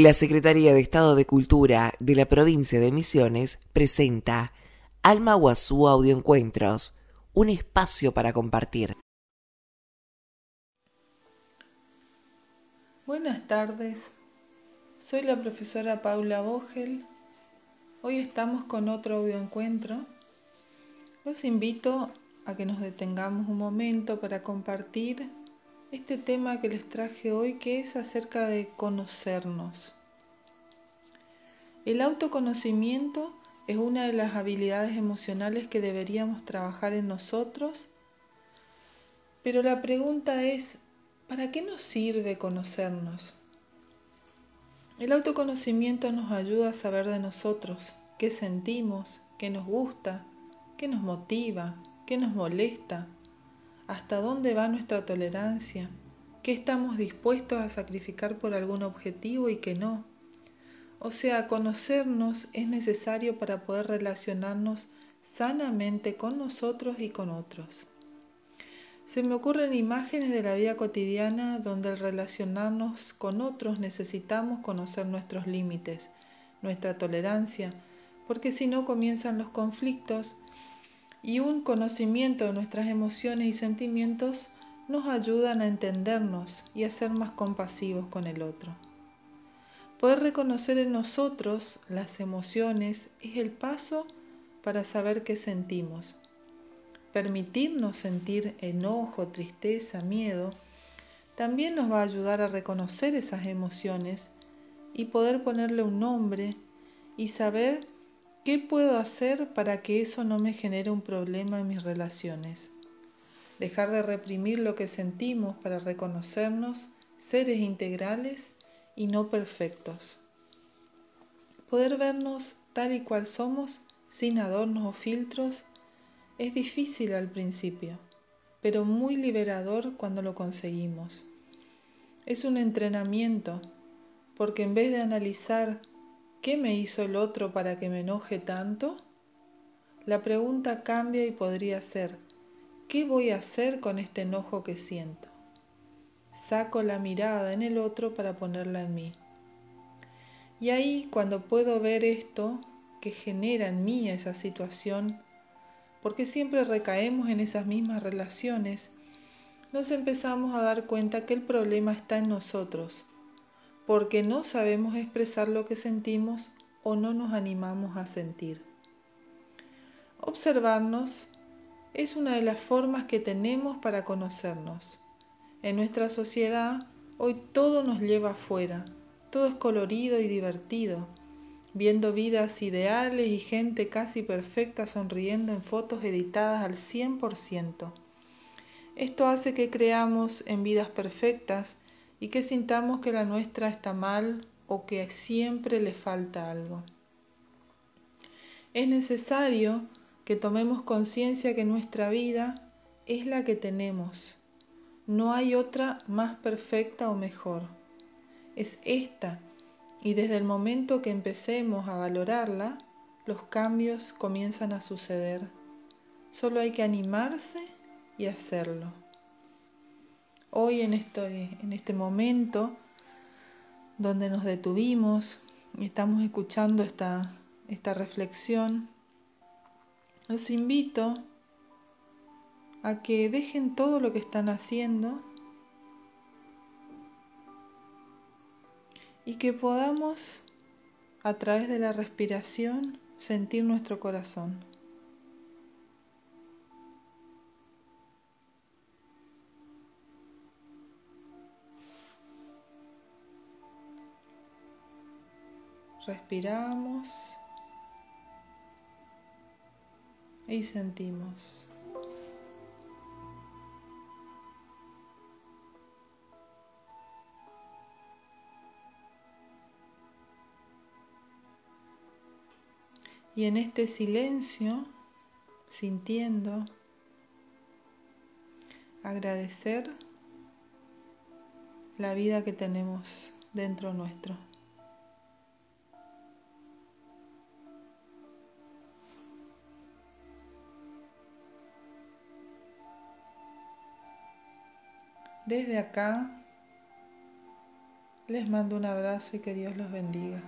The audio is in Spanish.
La Secretaría de Estado de Cultura de la provincia de Misiones presenta Alma Guazú Audioencuentros, un espacio para compartir. Buenas tardes, soy la profesora Paula Vogel. Hoy estamos con otro audioencuentro. Los invito a que nos detengamos un momento para compartir este tema que les traje hoy que es acerca de conocernos. El autoconocimiento es una de las habilidades emocionales que deberíamos trabajar en nosotros, pero la pregunta es, ¿para qué nos sirve conocernos? El autoconocimiento nos ayuda a saber de nosotros, qué sentimos, qué nos gusta, qué nos motiva, qué nos molesta, hasta dónde va nuestra tolerancia, qué estamos dispuestos a sacrificar por algún objetivo y qué no. O sea, conocernos es necesario para poder relacionarnos sanamente con nosotros y con otros. Se me ocurren imágenes de la vida cotidiana donde al relacionarnos con otros necesitamos conocer nuestros límites, nuestra tolerancia, porque si no comienzan los conflictos y un conocimiento de nuestras emociones y sentimientos nos ayudan a entendernos y a ser más compasivos con el otro. Poder reconocer en nosotros las emociones es el paso para saber qué sentimos. Permitirnos sentir enojo, tristeza, miedo, también nos va a ayudar a reconocer esas emociones y poder ponerle un nombre y saber ¿Qué puedo hacer para que eso no me genere un problema en mis relaciones? Dejar de reprimir lo que sentimos para reconocernos seres integrales y no perfectos. Poder vernos tal y cual somos, sin adornos o filtros, es difícil al principio, pero muy liberador cuando lo conseguimos. Es un entrenamiento, porque en vez de analizar ¿Qué me hizo el otro para que me enoje tanto? La pregunta cambia y podría ser, ¿qué voy a hacer con este enojo que siento? Saco la mirada en el otro para ponerla en mí. Y ahí cuando puedo ver esto que genera en mí esa situación, porque siempre recaemos en esas mismas relaciones, nos empezamos a dar cuenta que el problema está en nosotros porque no sabemos expresar lo que sentimos o no nos animamos a sentir. Observarnos es una de las formas que tenemos para conocernos. En nuestra sociedad hoy todo nos lleva afuera, todo es colorido y divertido, viendo vidas ideales y gente casi perfecta sonriendo en fotos editadas al 100%. Esto hace que creamos en vidas perfectas y que sintamos que la nuestra está mal o que siempre le falta algo. Es necesario que tomemos conciencia que nuestra vida es la que tenemos. No hay otra más perfecta o mejor. Es esta y desde el momento que empecemos a valorarla, los cambios comienzan a suceder. Solo hay que animarse y hacerlo hoy en este, en este momento donde nos detuvimos y estamos escuchando esta, esta reflexión, los invito a que dejen todo lo que están haciendo y que podamos a través de la respiración sentir nuestro corazón. Respiramos y sentimos. Y en este silencio, sintiendo, agradecer la vida que tenemos dentro nuestro. Desde acá Les mando un abrazo y que Dios los bendiga.